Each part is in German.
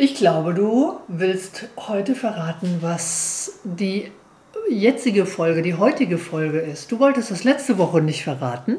Ich glaube, du willst heute verraten, was die jetzige Folge, die heutige Folge ist. Du wolltest das letzte Woche nicht verraten.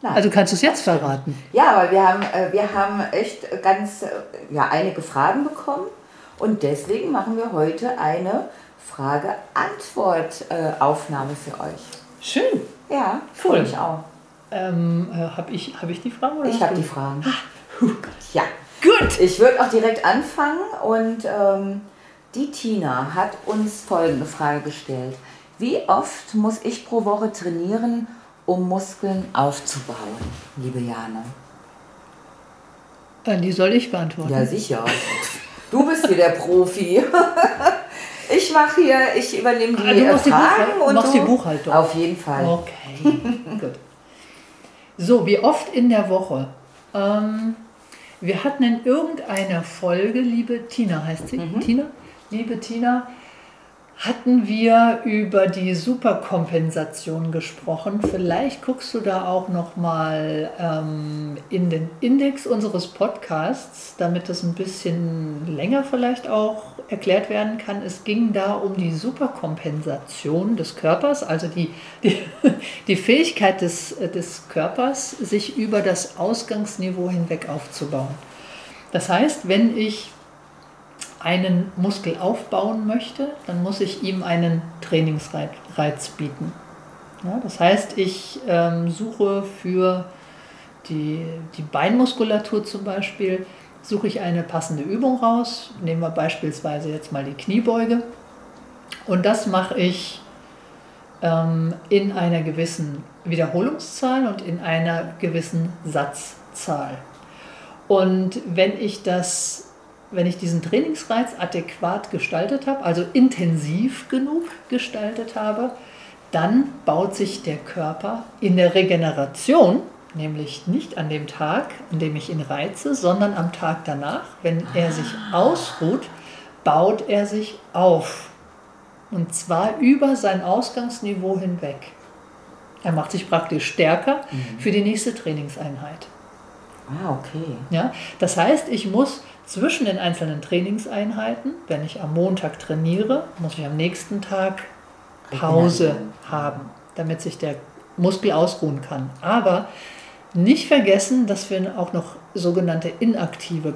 Nein. Also kannst du es jetzt verraten. Ja, aber wir haben, äh, wir haben echt ganz, äh, ja, einige Fragen bekommen und deswegen machen wir heute eine Frage-Antwort-Aufnahme für euch. Schön. Ja, Cool. ich auch. Ähm, äh, Habe ich, hab ich die Fragen? Oder Ich habe die Fragen. Huh. Ja, Gut. ich würde auch direkt anfangen und ähm, die Tina hat uns folgende Frage gestellt. Wie oft muss ich pro Woche trainieren, um Muskeln aufzubauen, liebe Jane? Äh, Die soll ich beantworten. Ja, sicher. Du bist hier der Profi. Ich mache hier, ich übernehme die, Ah, du machst die Fragen Buchhal- und machst du, die Buchhaltung. Auf jeden Fall. Okay, gut. So, wie oft in der Woche? Ähm, wir hatten in irgendeiner Folge, liebe Tina heißt sie, Tina, liebe Tina, hatten wir über die Superkompensation gesprochen. Vielleicht guckst du da auch noch mal ähm, in den Index unseres Podcasts, damit das ein bisschen länger vielleicht auch erklärt werden kann. Es ging da um die Superkompensation des Körpers, also die, die, die Fähigkeit des, des Körpers, sich über das Ausgangsniveau hinweg aufzubauen. Das heißt, wenn ich einen Muskel aufbauen möchte, dann muss ich ihm einen Trainingsreiz bieten. Ja, das heißt, ich ähm, suche für die, die Beinmuskulatur zum Beispiel, suche ich eine passende Übung raus. Nehmen wir beispielsweise jetzt mal die Kniebeuge. Und das mache ich ähm, in einer gewissen Wiederholungszahl und in einer gewissen Satzzahl. Und wenn ich das, wenn ich diesen Trainingsreiz adäquat gestaltet habe, also intensiv genug gestaltet habe, dann baut sich der Körper in der Regeneration, nämlich nicht an dem Tag, an dem ich ihn reize, sondern am Tag danach, wenn er sich ausruht, baut er sich auf. Und zwar über sein Ausgangsniveau hinweg. Er macht sich praktisch stärker für die nächste Trainingseinheit. Ah, okay. Ja? Das heißt, ich muss zwischen den einzelnen Trainingseinheiten, wenn ich am Montag trainiere, muss ich am nächsten Tag Pause haben, damit sich der Muskel ausruhen kann. Aber nicht vergessen, dass wir auch noch sogenannte inaktive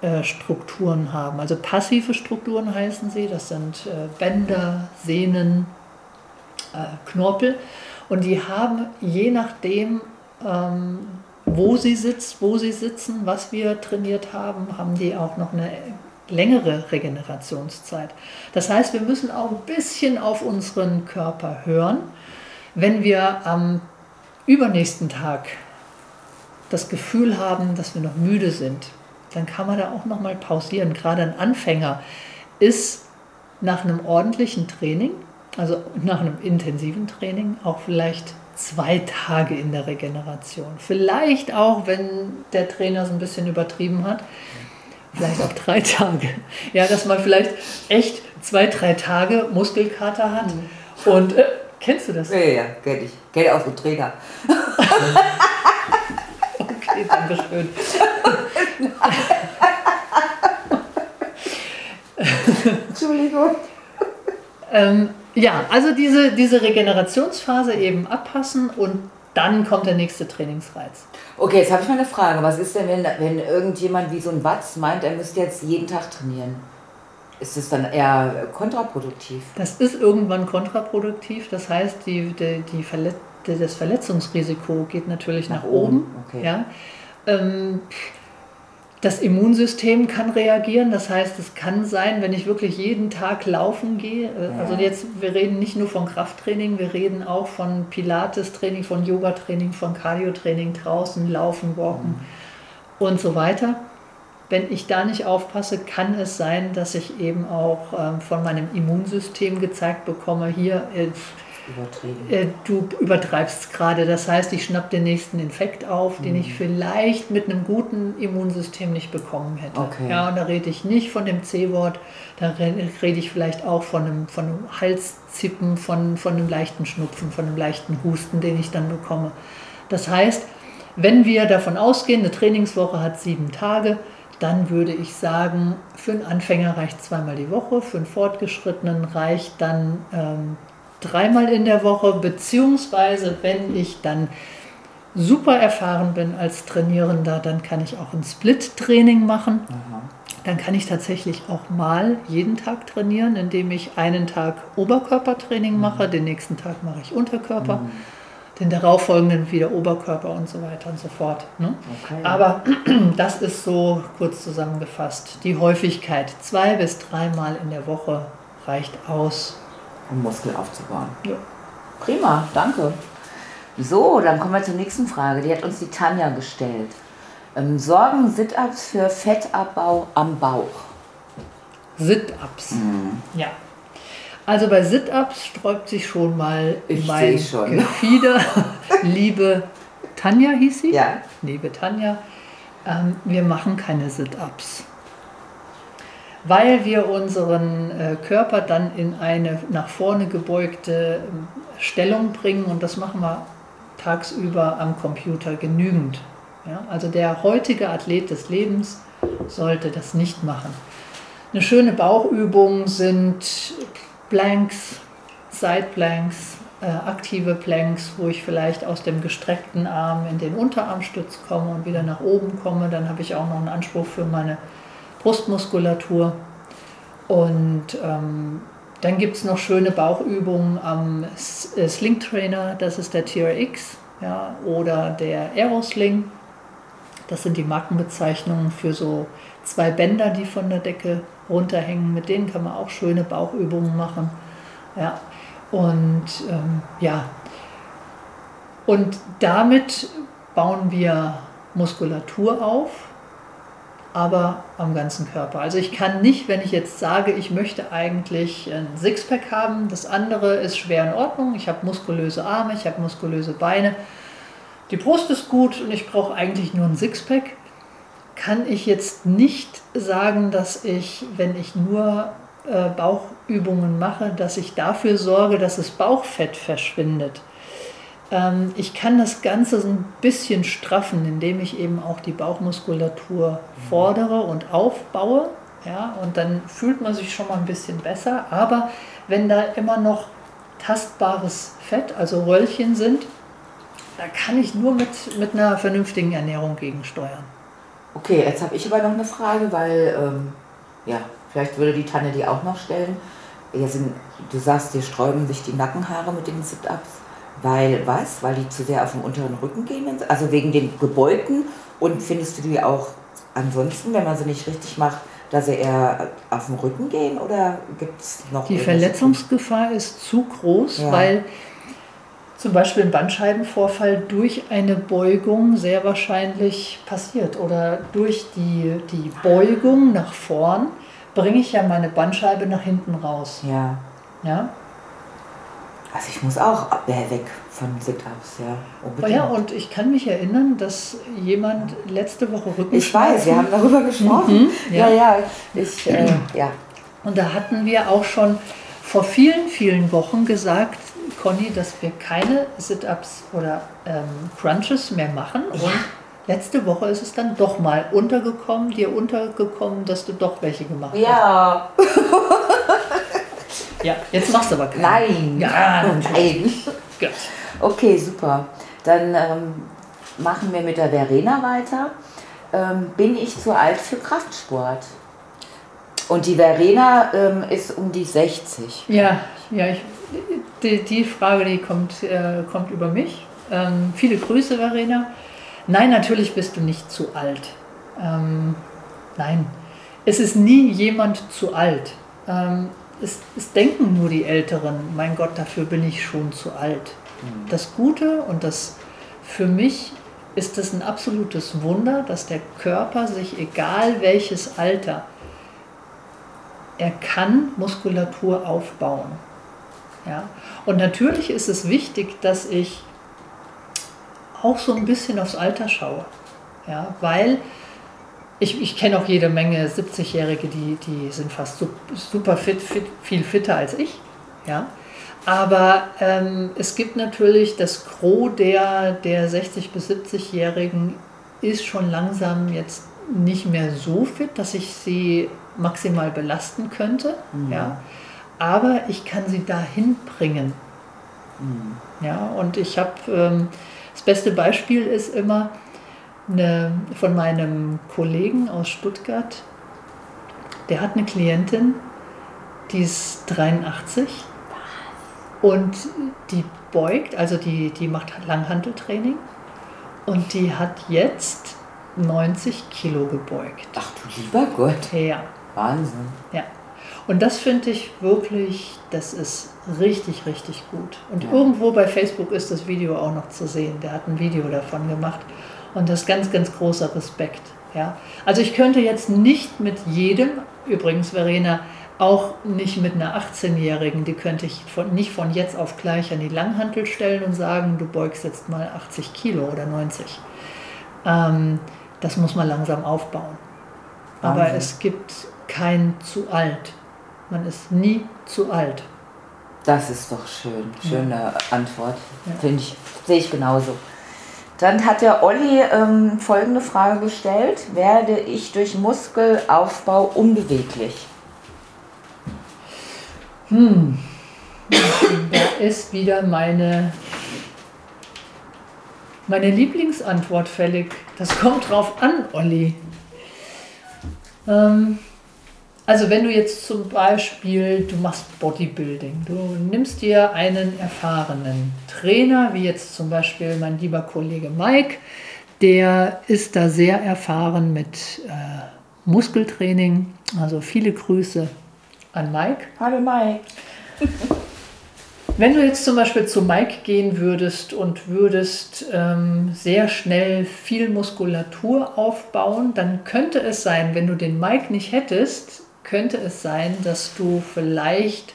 äh, Strukturen haben. Also passive Strukturen heißen sie. Das sind äh, Bänder, Sehnen, äh, Knorpel. Und die haben je nachdem, ähm, wo sie sitzt, wo sie sitzen, was wir trainiert haben, haben die auch noch eine längere Regenerationszeit. Das heißt, wir müssen auch ein bisschen auf unseren Körper hören. Wenn wir am übernächsten Tag das Gefühl haben, dass wir noch müde sind, dann kann man da auch noch mal pausieren. Gerade ein Anfänger ist nach einem ordentlichen Training, also nach einem intensiven Training, auch vielleicht zwei Tage in der Regeneration. Vielleicht auch, wenn der Trainer es ein bisschen übertrieben hat, vielleicht auch drei Tage. Ja, dass man vielleicht echt zwei, drei Tage Muskelkater hat. Und äh, kennst du das? Ja, ja, ja, kenn ich. Kenn auch so Trainer. Okay, danke schön. Entschuldigung. Ähm, ja, also diese, diese Regenerationsphase eben abpassen und dann kommt der nächste Trainingsreiz. Okay, jetzt habe ich mal eine Frage. Was ist denn, wenn, wenn irgendjemand wie so ein Watz meint, er müsste jetzt jeden Tag trainieren? ist es dann eher kontraproduktiv? Das ist irgendwann kontraproduktiv. Das heißt, die, die, die Verlet das Verletzungsrisiko geht natürlich nach, nach oben. Okay. Ja. Ähm, das Immunsystem kann reagieren, das heißt, es kann sein, wenn ich wirklich jeden Tag laufen gehe, äh, also jetzt, wir reden nicht nur von Krafttraining, wir reden auch von Pilates-Training, von Yoga-Training, von Cardio-Training draußen, Laufen, Walken mhm. und so weiter. Wenn ich da nicht aufpasse, kann es sein, dass ich eben auch ähm, von meinem Immunsystem gezeigt bekomme, hier, äh, äh, du übertreibst gerade. Das heißt, ich schnapp den nächsten Infekt auf, den mhm. ich vielleicht mit einem guten Immunsystem nicht bekommen hätte. Okay. Ja, und da rede ich nicht von dem C-Wort, da rede ich vielleicht auch von einem, von einem Halszippen, von, von einem leichten Schnupfen, von einem leichten Husten, den ich dann bekomme. Das heißt, wenn wir davon ausgehen, eine Trainingswoche hat sieben Tage, dann würde ich sagen, für einen Anfänger reicht zweimal die Woche, für einen Fortgeschrittenen reicht dann ähm, dreimal in der Woche, beziehungsweise wenn ich dann super erfahren bin als Trainierender, dann kann ich auch ein Split-Training machen. Aha. Dann kann ich tatsächlich auch mal jeden Tag trainieren, indem ich einen Tag Oberkörpertraining mhm. mache, den nächsten Tag mache ich Unterkörper, mhm. den darauffolgenden wieder Oberkörper und so weiter und so fort. Ne? Okay. Aber das ist so kurz zusammengefasst. Die Häufigkeit zwei bis dreimal in der Woche reicht aus um Muskel aufzubauen. Ja. Prima, danke. So, dann kommen wir zur nächsten Frage. Die hat uns die Tanja gestellt. Ähm, sorgen Sit-Ups für Fettabbau am Bauch? Sit-Ups. Mhm. Ja. Also bei Sit-Ups sträubt sich schon mal ich mein schon. Gefieder. Liebe Tanja hieß sie? Ja. Liebe Tanja, ähm, wir machen keine Sit-Ups weil wir unseren äh, Körper dann in eine nach vorne gebeugte ähm, Stellung bringen und das machen wir tagsüber am Computer genügend. Ja? Also der heutige Athlet des Lebens sollte das nicht machen. Eine schöne Bauchübung sind Planks, Side Planks, äh, aktive Planks, wo ich vielleicht aus dem gestreckten Arm in den Unterarmstütz komme und wieder nach oben komme. Dann habe ich auch noch einen Anspruch für meine Brustmuskulatur. Und ähm, dann gibt es noch schöne Bauchübungen am äh, Sling Trainer, das ist der TRX ja, oder der Aerosling. Das sind die Markenbezeichnungen für so zwei Bänder, die von der Decke runterhängen. Mit denen kann man auch schöne Bauchübungen machen. Ja. Und ähm, ja, und damit bauen wir Muskulatur auf aber am ganzen Körper. Also ich kann nicht, wenn ich jetzt sage, ich möchte eigentlich ein Sixpack haben, das andere ist schwer in Ordnung, ich habe muskulöse Arme, ich habe muskulöse Beine, die Brust ist gut und ich brauche eigentlich nur ein Sixpack, kann ich jetzt nicht sagen, dass ich, wenn ich nur äh, Bauchübungen mache, dass ich dafür sorge, dass das Bauchfett verschwindet. Ähm, ich kann das Ganze so ein bisschen straffen, indem ich eben auch die Bauchmuskulatur fordere und aufbaue. Ja, und dann fühlt man sich schon mal ein bisschen besser. Aber wenn da immer noch tastbares Fett, also Röllchen sind, da kann ich nur mit, mit einer vernünftigen Ernährung gegensteuern. Okay, jetzt habe ich aber noch eine Frage, weil, ähm, ja, vielleicht würde die Tanne die auch noch stellen. Sind, du sagst, dir sträuben sich die Nackenhaare mit den Sit-Ups. Weil was? Weil die zu sehr auf den unteren Rücken gehen? Also wegen den Gebeugten? Und findest du die auch ansonsten, wenn man sie nicht richtig macht, dass sie eher auf den Rücken gehen oder gibt es noch? Die Verletzungsgefahr ist zu groß, ja. weil zum Beispiel ein Bandscheibenvorfall durch eine Beugung sehr wahrscheinlich passiert oder durch die, die Beugung nach vorn bringe ich ja meine Bandscheibe nach hinten raus. Ja. Ja. Also ich muss auch weg von Sit-Ups, ja. Unbedingt. Ja, und ich kann mich erinnern, dass jemand letzte Woche Rücken. Ich weiß, wir haben darüber gesprochen. Mhm, ja. ja, ja, ich, äh, ja. Und da hatten wir auch schon vor vielen, vielen Wochen gesagt, Conny, dass wir keine Sit-Ups oder ähm, Crunches mehr machen. Und letzte Woche ist es dann doch mal untergekommen, dir untergekommen, dass du doch welche gemacht hast. Ja. Ja, jetzt machst du aber keinen. Nein. Ja, nein. Gut. Okay, super. Dann ähm, machen wir mit der Verena weiter. Ähm, bin ich zu alt für Kraftsport? Und die Verena ähm, ist um die 60. Ja, ja ich, die, die Frage, die kommt, äh, kommt über mich. Ähm, viele Grüße, Verena. Nein, natürlich bist du nicht zu alt. Ähm, nein, es ist nie jemand zu alt. Es, es, denken nur die Älteren, mein Gott, dafür bin ich schon zu alt. Mhm. Das Gute und das für mich ist es ein absolutes Wunder, dass der Körper sich, egal welches Alter, er kann Muskulatur aufbauen. Ja? Und natürlich ist es wichtig, dass ich auch so ein bisschen aufs Alter schaue. Ja? Weil ich, ich kenne auch jede Menge 70-Jährige, die, die sind fast super fit, fit, viel fitter als ich. Ja? Aber ähm, es gibt natürlich das Gros der, der 60- bis 70-Jährigen ist schon langsam jetzt nicht mehr so fit, dass ich sie maximal belasten könnte. Mhm. Ja. Aber ich kann sie dahin bringen. Mhm. Ja, und ich habe, ähm, das beste Beispiel ist immer eine, von meinem Kollegen aus Stuttgart, der hat eine Klientin, die ist 83 und die beugt, also die, die macht Langhanteltraining und die hat jetzt 90 Kilo gebeugt. Ach du lieber Gott. Ja. Wahnsinn. Ja. Und das finde ich wirklich, das ist richtig, richtig gut. Und ja. irgendwo bei Facebook ist das Video auch noch zu sehen. Der hat ein Video davon gemacht. Und das ist ganz, ganz großer Respekt. Ja. Also ich könnte jetzt nicht mit jedem, übrigens Verena, auch nicht mit einer 18-Jährigen, die könnte ich von, nicht von jetzt auf gleich an die Langhantel stellen und sagen, du beugst jetzt mal 80 Kilo oder 90. Ähm, das muss man langsam aufbauen. Wahnsinn. Aber es gibt kein zu alt. Man ist nie zu alt. Das ist doch schön. Schöne ja. Antwort. Ja. Finde ich, sehe ich genauso. Dann hat der Olli ähm, folgende Frage gestellt: Werde ich durch Muskelaufbau unbeweglich? Hm, da ist wieder meine, meine Lieblingsantwort fällig. Das kommt drauf an, Olli. Ähm, also wenn du jetzt zum Beispiel, du machst Bodybuilding, du nimmst dir einen erfahrenen Trainer, wie jetzt zum Beispiel mein lieber Kollege Mike, der ist da sehr erfahren mit äh, Muskeltraining. Also viele Grüße an Mike. Hallo Mike. Wenn du jetzt zum Beispiel zu Mike gehen würdest und würdest ähm, sehr schnell viel Muskulatur aufbauen, dann könnte es sein, wenn du den Mike nicht hättest, könnte es sein, dass du vielleicht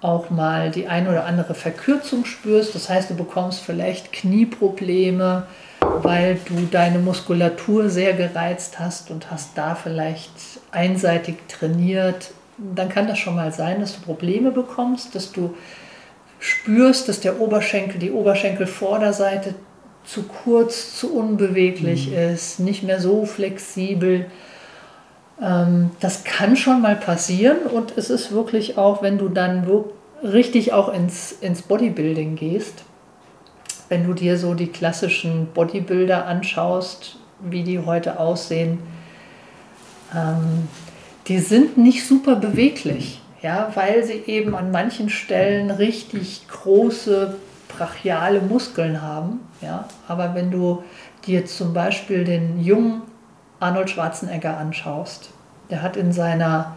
auch mal die ein oder andere Verkürzung spürst. Das heißt, du bekommst vielleicht Knieprobleme, weil du deine Muskulatur sehr gereizt hast und hast da vielleicht einseitig trainiert dann kann das schon mal sein, dass du Probleme bekommst, dass du spürst, dass der Oberschenkel, die Oberschenkelvorderseite zu kurz, zu unbeweglich mhm. ist, nicht mehr so flexibel. Ähm, das kann schon mal passieren und es ist wirklich auch, wenn du dann richtig auch ins, ins Bodybuilding gehst, wenn du dir so die klassischen Bodybuilder anschaust, wie die heute aussehen, ähm, die sind nicht super beweglich, ja, weil sie eben an manchen Stellen richtig große brachiale Muskeln haben. Ja. Aber wenn du dir zum Beispiel den jungen Arnold Schwarzenegger anschaust, der hat in seiner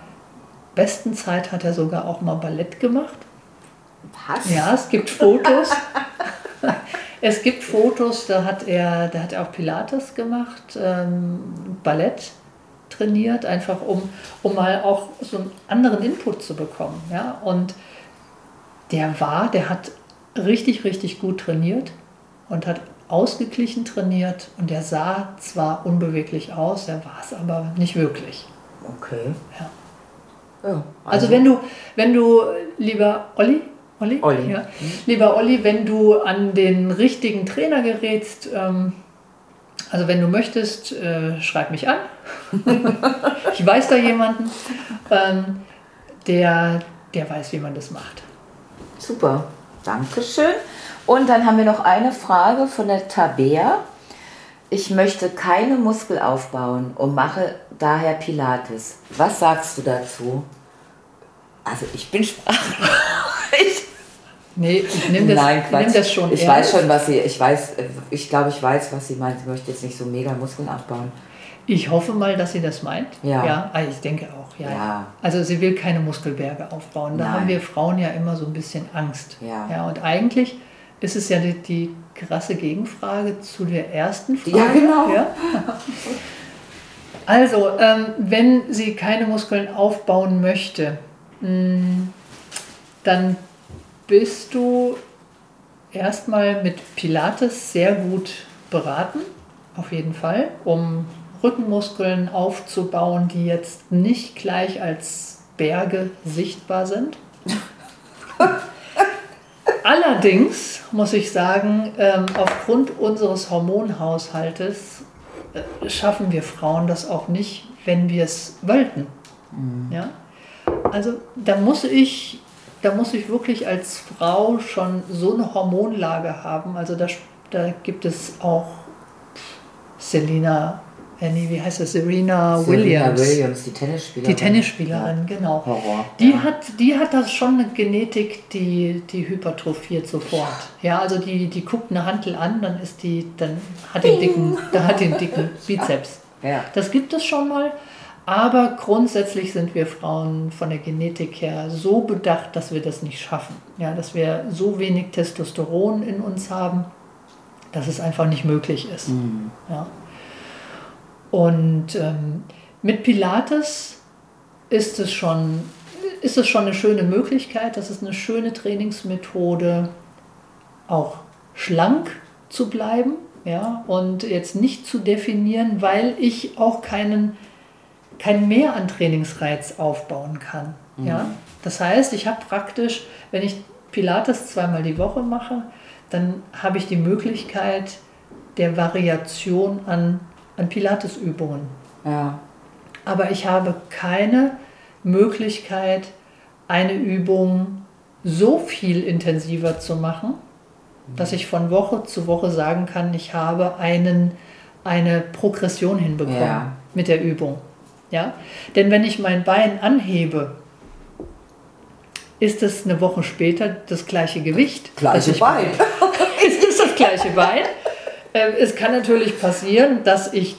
besten Zeit hat er sogar auch mal Ballett gemacht. Was? Ja, es gibt Fotos. es gibt Fotos, da hat er, da hat er auch Pilates gemacht, ähm, Ballett trainiert, einfach um, um mal auch so einen anderen Input zu bekommen. Ja? Und der war, der hat richtig, richtig gut trainiert und hat ausgeglichen trainiert und der sah zwar unbeweglich aus, er war es aber nicht wirklich. Okay. Ja. ja also, also, wenn du, wenn du, lieber Olli, Olli? Olli. Ja. Lieber Olli, wenn du an den richtigen Trainer gerätst, ähm, also wenn du möchtest, äh, schreib mich an. ich weiß da jemanden, ähm, der, der weiß, wie man das macht. Super, Dankeschön. Und dann haben wir noch eine Frage von der Tabea. Ich möchte keine Muskel aufbauen und mache daher Pilates. Was sagst du dazu? Also ich bin sprachlos. Nee, ich nehme das, Nein, ich Quatsch. nehm das schon ich ernst. weiß schon, was sie, ich weiß, ich glaube, ich weiß, was sie meint. Sie möchte jetzt nicht so mega Muskeln aufbauen. Ich hoffe mal, dass sie das meint. Ja. ja ah, ich denke auch, ja. Ja. Also sie will keine Muskelberge aufbauen. Da Nein. haben wir Frauen ja immer so ein bisschen Angst. Ja. ja und eigentlich ist es ja die, die krasse Gegenfrage zu der ersten Frage. Ja, genau. Ja? Also, ähm, wenn sie keine Muskeln aufbauen möchte, mh, dann bist du erstmal mit Pilates sehr gut beraten, auf jeden Fall, um Rückenmuskeln aufzubauen, die jetzt nicht gleich als Berge sichtbar sind. Allerdings muss ich sagen, ähm, aufgrund unseres Hormonhaushaltes äh, schaffen wir Frauen das auch nicht, wenn wir es wollten. Ja? Also da muss ich, da muss ich wirklich als Frau schon so eine Hormonlage haben. Also da, da gibt es auch Selina, nee, wie heißt das? Serena Serena Williams. Williams, die Tennisspielerin. Die Tennisspielerin, genau. Horror. Die, ja. hat, die hat das schon eine Genetik, die, die hypertrophiert sofort. Ja, also die, die guckt eine Hantel an, dann ist die, dann hat den dicken, da hat den dicken Bizeps. Ja. Das gibt es schon mal, aber grundsätzlich sind wir Frauen von der Genetik her so bedacht, dass wir das nicht schaffen. Ja, dass wir so wenig Testosteron in uns haben, dass es einfach nicht möglich ist. Ja. Und ähm, mit Pilates ist es, schon, ist es schon eine schöne Möglichkeit. Das ist eine schöne Trainingsmethode, auch schlank zu bleiben ja, und jetzt nicht zu definieren, weil ich auch keinen, kein Mehr an Trainingsreiz aufbauen kann. Ja? Das heißt, ich habe praktisch, wenn ich Pilates zweimal die Woche mache, dann habe ich die Möglichkeit der Variation an, an Pilatesübungen. ja. Aber ich habe keine Möglichkeit, eine Übung so viel intensiver zu machen, dass ich von Woche zu Woche sagen kann, ich habe einen, eine Progression hinbekommen Ja. mit der Übung. Ja? Denn wenn ich mein Bein anhebe, ist es eine Woche später das gleiche Gewicht. das Gleiche ich Bein. es ist das gleiche Bein. Ähm, Es kann natürlich passieren, dass ich,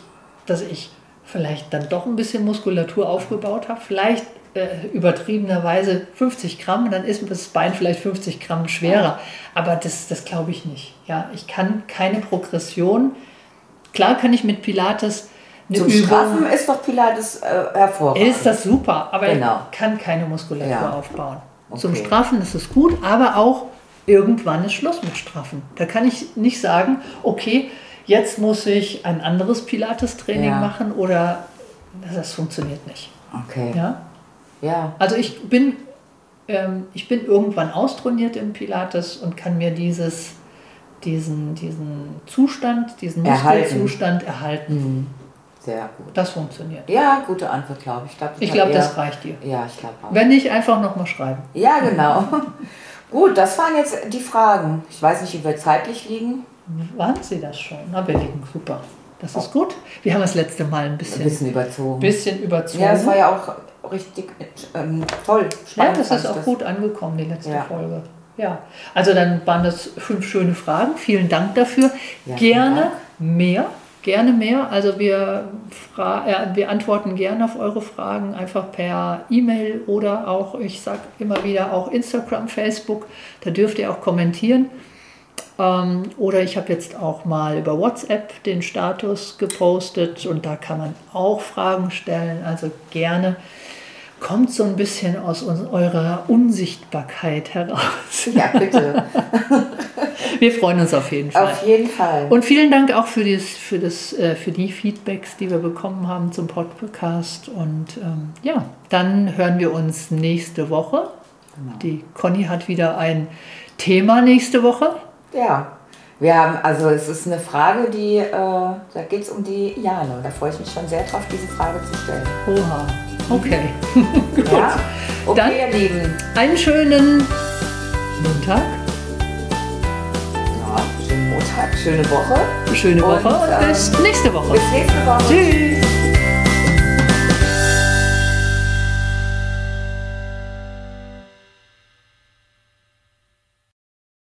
dass ich vielleicht dann doch ein bisschen Muskulatur aufgebaut habe, vielleicht äh, übertriebenerweise 50 Gramm, und dann ist das Bein vielleicht 50 Gramm schwerer. Aber das, das glaube ich nicht. Ja, ich kann keine Progression. Klar kann ich mit Pilates eine Zum Übung. Straffen ist doch Pilates äh, hervorragend. Ist das super, aber Genau. ich kann keine Muskulatur Ja. aufbauen. Zum Okay. Straffen ist es gut, aber auch irgendwann ist Schluss mit Straffen. Da kann ich nicht sagen, okay, jetzt muss ich ein anderes Pilates-Training Ja. machen oder das funktioniert nicht. Okay. Ja? Ja. Also ich bin, ähm, ich bin irgendwann austrainiert im Pilates und kann mir dieses, diesen, diesen Zustand, diesen Erhalten. Muskelzustand erhalten. Mhm. Sehr gut. Das funktioniert. Ja, gute Antwort, glaube ich. glaub, Ich glaube, eher- das reicht dir. Ja, ich glaube auch. Wenn nicht, einfach nochmal schreiben. Ja, genau. Gut, das waren jetzt die Fragen. Ich weiß nicht, wie wir zeitlich liegen. Waren Sie das schon? Na, wir liegen super. Das ist gut. Wir haben das letzte Mal ein Ein bisschen, bisschen überzogen. bisschen überzogen. Ja, es war ja auch richtig ähm, toll. Ja, Spannend das fand ist auch gut angekommen, die letzte Ja. Folge. Ja, also dann waren das fünf schöne Fragen. Vielen Dank dafür. Ja, gerne Dank. mehr, gerne mehr. Also wir, äh, wir antworten gerne auf eure Fragen einfach per E-Mail oder auch, ich sage immer wieder, auch Instagram, Facebook. Da dürft ihr auch kommentieren. Ähm, oder ich habe jetzt auch mal über WhatsApp den Status gepostet und da kann man auch Fragen stellen. Also gerne kommt so ein bisschen aus uns, eurer Unsichtbarkeit heraus. Ja, bitte. Wir freuen uns auf jeden Fall. Auf jeden Fall. Und vielen Dank auch für, das, für, das, äh, für die Feedbacks, die wir bekommen haben zum Podcast. Und ähm, ja, dann hören wir uns nächste Woche. Genau. Die Conny hat wieder ein Thema nächste Woche. ja. Wir haben, also es ist eine Frage, die, äh, da geht es um die Jane. Da freue ich mich schon sehr drauf, diese Frage zu stellen. Oha, okay. Ja? Okay, Dann- ihr Lieben. Einen schönen Montag, Ja, schönen Montag, schöne Woche. schöne Und, Woche und ähm, bis nächste Woche. Bis nächste Woche. Tschüss.